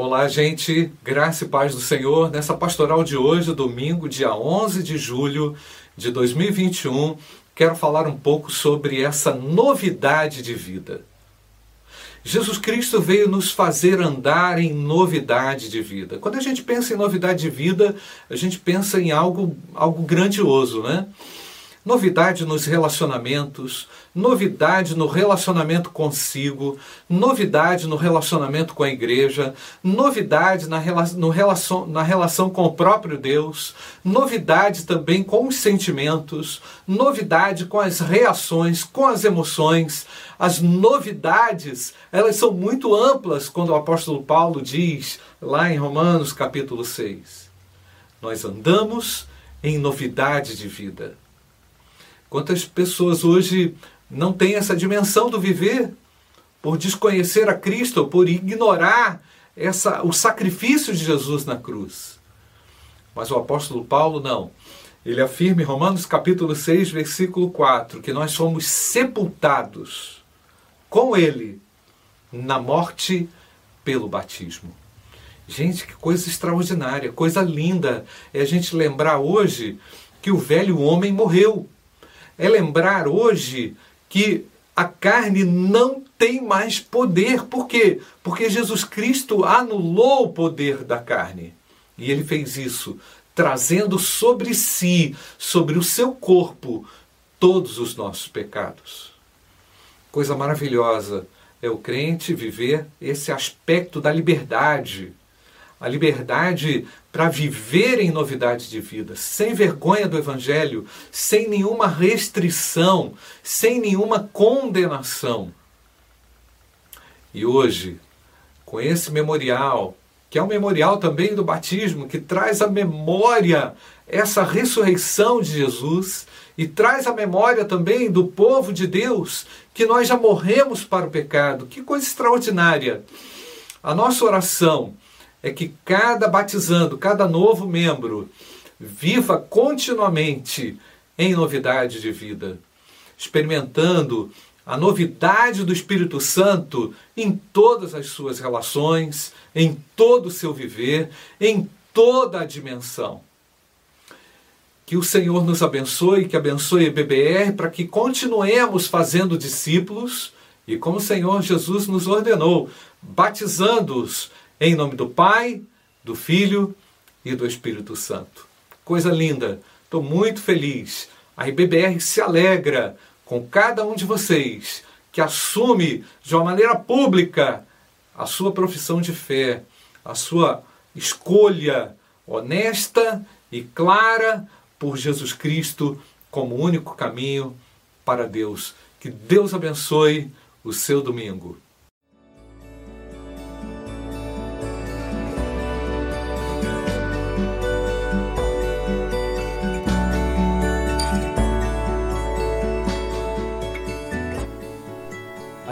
Olá, gente, graça e paz do Senhor. Nessa pastoral de hoje, domingo, dia 11 de julho de 2021, quero falar um pouco sobre essa novidade de vida. Jesus Cristo veio nos fazer andar em novidade de vida. Quando a gente pensa em novidade de vida, a gente pensa em algo, algo grandioso, né? Novidade nos relacionamentos, novidade no relacionamento consigo, novidade no relacionamento com a igreja, novidade na, no relação, na relação com o próprio Deus, novidade também com os sentimentos, novidade com as reações, com as emoções. As novidades, elas são muito amplas quando o apóstolo Paulo diz lá em Romanos capítulo 6. Nós andamos em novidade de vida. Quantas pessoas hoje não têm essa dimensão do viver por desconhecer a Cristo, por ignorar essa, o sacrifício de Jesus na cruz. Mas o apóstolo Paulo não. Ele afirma em Romanos capítulo 6, versículo 4, que nós somos sepultados com ele na morte pelo batismo. Gente, que coisa extraordinária, coisa linda é a gente lembrar hoje que o velho homem morreu é lembrar hoje que a carne não tem mais poder. Por quê? Porque Jesus Cristo anulou o poder da carne. E ele fez isso trazendo sobre si, sobre o seu corpo, todos os nossos pecados. Coisa maravilhosa é o crente viver esse aspecto da liberdade a liberdade para viver em novidade de vida, sem vergonha do Evangelho, sem nenhuma restrição, sem nenhuma condenação. E hoje, com esse memorial, que é um memorial também do batismo, que traz a memória essa ressurreição de Jesus e traz a memória também do povo de Deus, que nós já morremos para o pecado. Que coisa extraordinária! A nossa oração é que cada batizando, cada novo membro, viva continuamente em novidade de vida, experimentando a novidade do Espírito Santo em todas as suas relações, em todo o seu viver, em toda a dimensão. Que o Senhor nos abençoe, que abençoe a BBR, para que continuemos fazendo discípulos e, como o Senhor Jesus nos ordenou, batizando-os em nome do Pai, do Filho e do Espírito Santo. Coisa linda, estou muito feliz. A IBBR se alegra com cada um de vocês que assume de uma maneira pública a sua profissão de fé, a sua escolha honesta e clara por Jesus Cristo como único caminho para Deus. Que Deus abençoe o seu domingo.